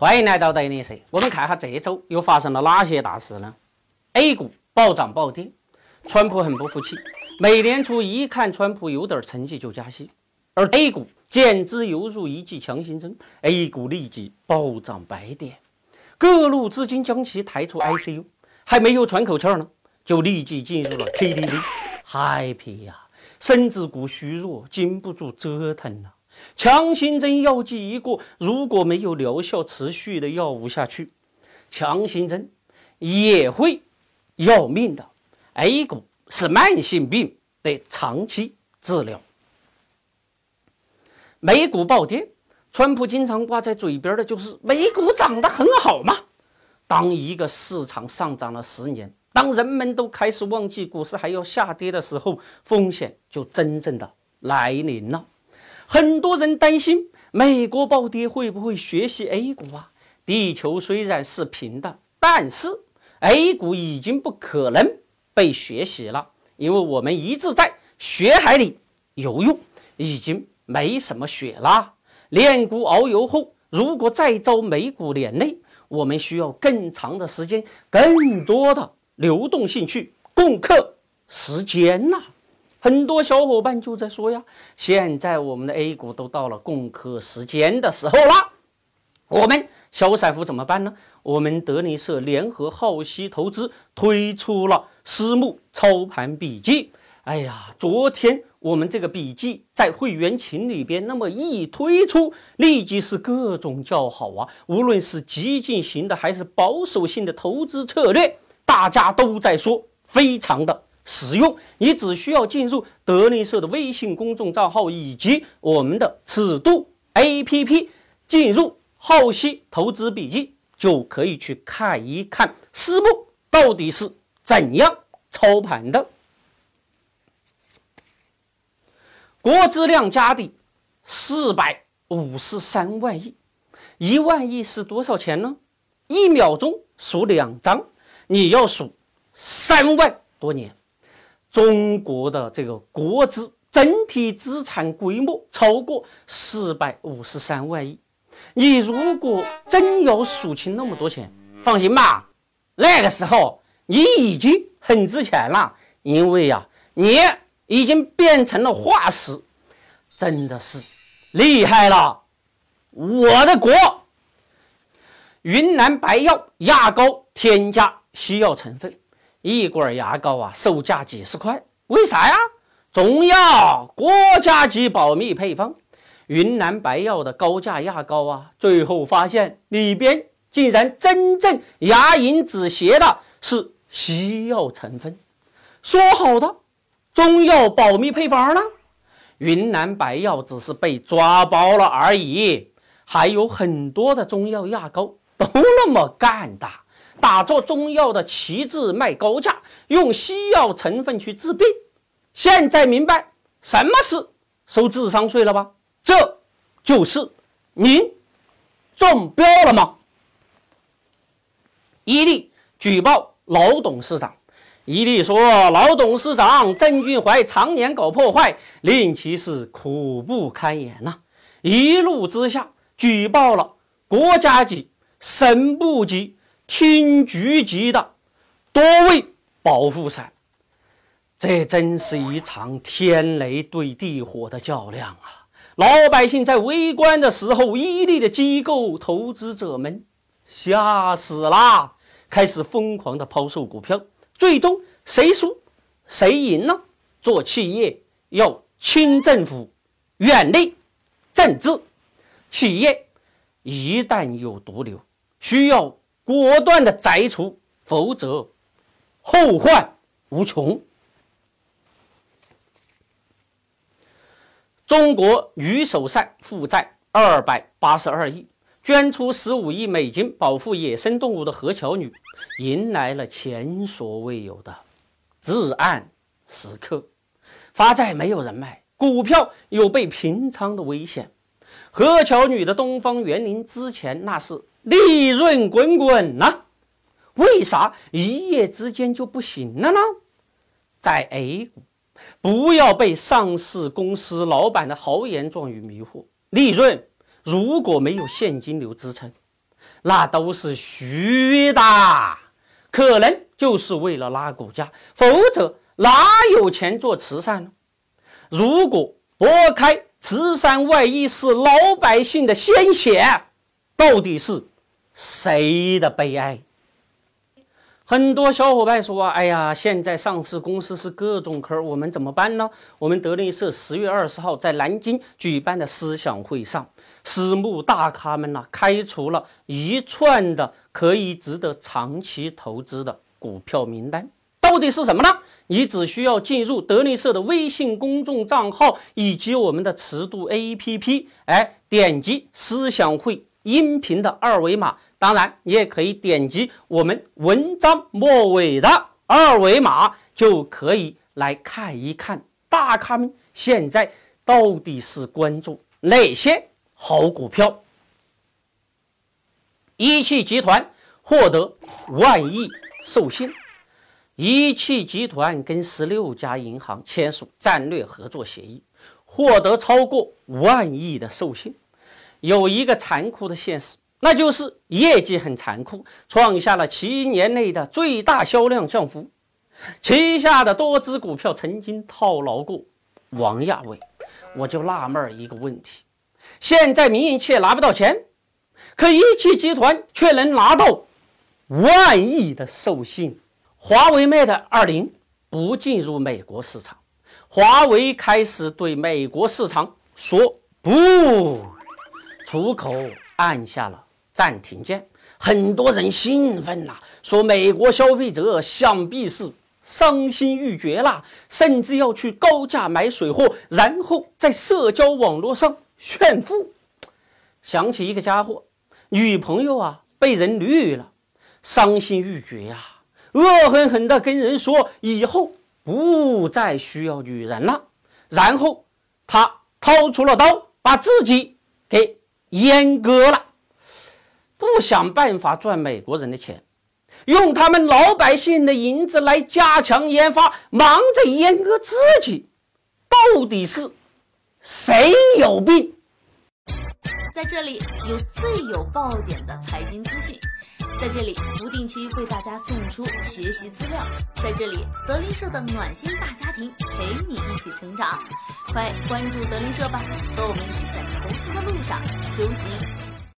欢迎来到德林社。我们看下这周又发生了哪些大事呢？A 股暴涨暴跌，川普很不服气。美联储一看川普有点成绩就加息，而 A 股简直犹如一剂强心针，A 股立即暴涨百点。各路资金将其抬出 ICU，还没有喘口气儿呢，就立即进入了 KTV，happy 呀！身子骨虚弱，经不住折腾了。强心针药剂一过，如果没有疗效持续的药物下去，强心针也会要命的。A 股是慢性病，得长期治疗。美股暴跌，川普经常挂在嘴边的就是美股涨得很好嘛。当一个市场上涨了十年，当人们都开始忘记股市还要下跌的时候，风险就真正的来临了。很多人担心美国暴跌会不会学习 A 股啊？地球虽然是平的，但是 A 股已经不可能被学习了，因为我们一直在血海里游泳，已经没什么血了。炼股熬油后，如果再遭美股连累，我们需要更长的时间、更多的流动性去攻克时间呐。很多小伙伴就在说呀，现在我们的 A 股都到了共克时间的时候了，我们小散户怎么办呢？我们德林社联合浩熙投资推出了私募操盘笔记。哎呀，昨天我们这个笔记在会员群里边，那么一推出，立即是各种叫好啊！无论是激进型的还是保守性的投资策略，大家都在说非常的。使用，你只需要进入德林社的微信公众账号以及我们的尺度 APP，进入浩熙投资笔记，就可以去看一看私募到底是怎样操盘的。国资量家底四百五十三万亿，一万亿是多少钱呢？一秒钟数两张，你要数三万多年。中国的这个国资整体资产规模超过四百五十三万亿，你如果真要数清那么多钱，放心吧，那个时候你已经很值钱了，因为呀，你已经变成了化石，真的是厉害了，我的国！云南白药牙膏添加西药成分。一罐牙膏啊，售价几十块，为啥呀？中药国家级保密配方，云南白药的高价牙膏啊，最后发现里边竟然真正牙龈止血的是西药成分。说好的中药保密配方呢？云南白药只是被抓包了而已，还有很多的中药牙膏都那么干的。打着中药的旗帜卖高价，用西药成分去治病。现在明白什么是收智商税了吧？这就是您中标了吗？伊利举报老董事长，伊利说老董事长郑俊怀常年搞破坏，令其是苦不堪言呐。一怒之下举报了国家级、省部级。厅局级的多位保护伞，这真是一场天雷对地火的较量啊！老百姓在围观的时候，伊利的机构投资者们吓死了，开始疯狂的抛售股票。最终谁输谁赢呢？做企业要亲政府，远离政治。企业一旦有毒瘤，需要。果断的摘除，否则后患无穷。中国女首善负债二百八十二亿，捐出十五亿美金保护野生动物的何巧女，迎来了前所未有的至暗时刻。发债没有人卖，股票有被平仓的危险。何巧女的东方园林之前那是。利润滚滚呐，为啥一夜之间就不行了呢？在 A 股，不要被上市公司老板的豪言壮语迷惑。利润如果没有现金流支撑，那都是虚的，可能就是为了拉股价，否则哪有钱做慈善呢？如果拨开慈善外衣是老百姓的鲜血，到底是谁的悲哀？很多小伙伴说：“哎呀，现在上市公司是各种坑，我们怎么办呢？”我们德林社十月二十号在南京举办的思想会上，私募大咖们呢开出了一串的可以值得长期投资的股票名单，到底是什么呢？你只需要进入德林社的微信公众账号以及我们的尺度 APP，哎，点击思想会。音频的二维码，当然你也可以点击我们文章末尾的二维码，就可以来看一看大咖们现在到底是关注哪些好股票。一汽集团获得万亿授信，一汽集团跟十六家银行签署战略合作协议，获得超过万亿的授信。有一个残酷的现实，那就是业绩很残酷，创下了七年内的最大销量降幅。旗下的多只股票曾经套牢过王亚伟，我就纳闷一个问题：现在民营企业拿不到钱，可一汽集团却能拿到万亿的授信。华为 Mate 二零不进入美国市场，华为开始对美国市场说不。出口按下了暂停键，很多人兴奋呐，说美国消费者想必是伤心欲绝啦，甚至要去高价买水货，然后在社交网络上炫富。想起一个家伙，女朋友啊被人绿了，伤心欲绝呀，恶狠狠地跟人说以后不再需要女人了，然后他掏出了刀，把自己给。阉割了，不想办法赚美国人的钱，用他们老百姓的银子来加强研发，忙着阉割自己，到底是谁有病？在这里有最有爆点的财经资讯，在这里不定期为大家送出学习资料，在这里德林社的暖心大家庭陪你一起成长，快关注德林社吧，和我们一起在投资的路上修行。